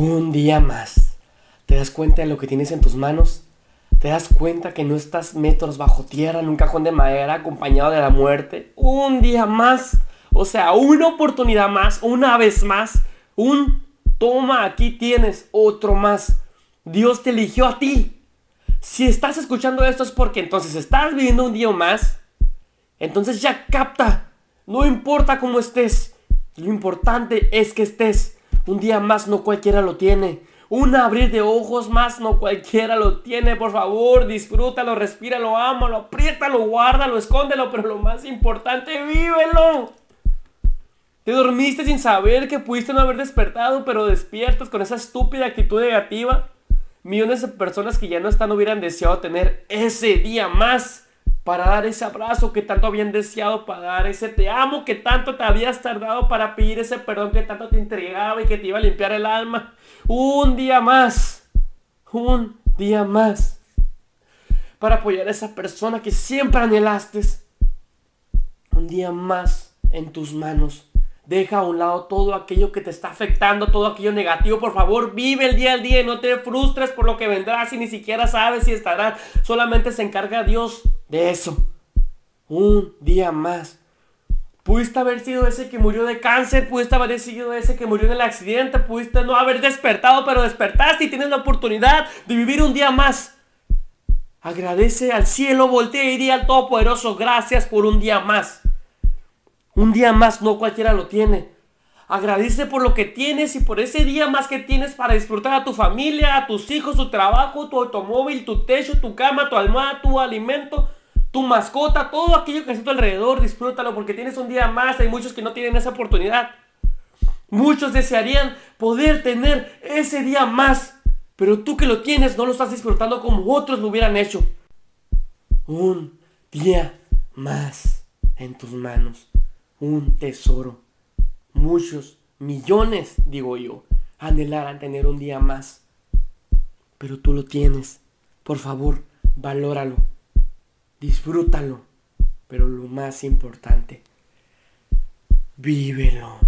Un día más. ¿Te das cuenta de lo que tienes en tus manos? ¿Te das cuenta que no estás metros bajo tierra en un cajón de madera acompañado de la muerte? Un día más. O sea, una oportunidad más, una vez más. Un toma, aquí tienes otro más. Dios te eligió a ti. Si estás escuchando esto es porque entonces estás viviendo un día más. Entonces ya capta. No importa cómo estés. Lo importante es que estés. Un día más no cualquiera lo tiene. Un abrir de ojos más no cualquiera lo tiene. Por favor, disfrútalo, respíralo, ámalo, apriétalo, guárdalo, escóndelo. Pero lo más importante, vívelo. Te dormiste sin saber que pudiste no haber despertado, pero despiertas con esa estúpida actitud negativa. Millones de personas que ya no están hubieran deseado tener ese día más para dar ese abrazo que tanto habían deseado, para dar ese te amo que tanto te habías tardado, para pedir ese perdón que tanto te entregaba y que te iba a limpiar el alma. Un día más, un día más, para apoyar a esa persona que siempre anhelaste. Un día más en tus manos Deja a un lado todo aquello que te está afectando, todo aquello negativo. Por favor, vive el día al día y no te frustres por lo que vendrá si ni siquiera sabes si estará. Solamente se encarga Dios de eso. Un día más. Pudiste haber sido ese que murió de cáncer, pudiste haber sido ese que murió en el accidente, pudiste no haber despertado, pero despertaste y tienes la oportunidad de vivir un día más. Agradece al cielo, voltea y di al Todopoderoso, gracias por un día más. Un día más no cualquiera lo tiene. Agradece por lo que tienes y por ese día más que tienes para disfrutar a tu familia, a tus hijos, tu trabajo, tu automóvil, tu techo, tu cama, tu almohada, tu alimento, tu mascota, todo aquello que está a tu alrededor. Disfrútalo porque tienes un día más. Hay muchos que no tienen esa oportunidad. Muchos desearían poder tener ese día más. Pero tú que lo tienes no lo estás disfrutando como otros lo hubieran hecho. Un día más en tus manos un tesoro. Muchos, millones, digo yo, anhelarán tener un día más. Pero tú lo tienes. Por favor, valóralo. Disfrútalo. Pero lo más importante, vívelo.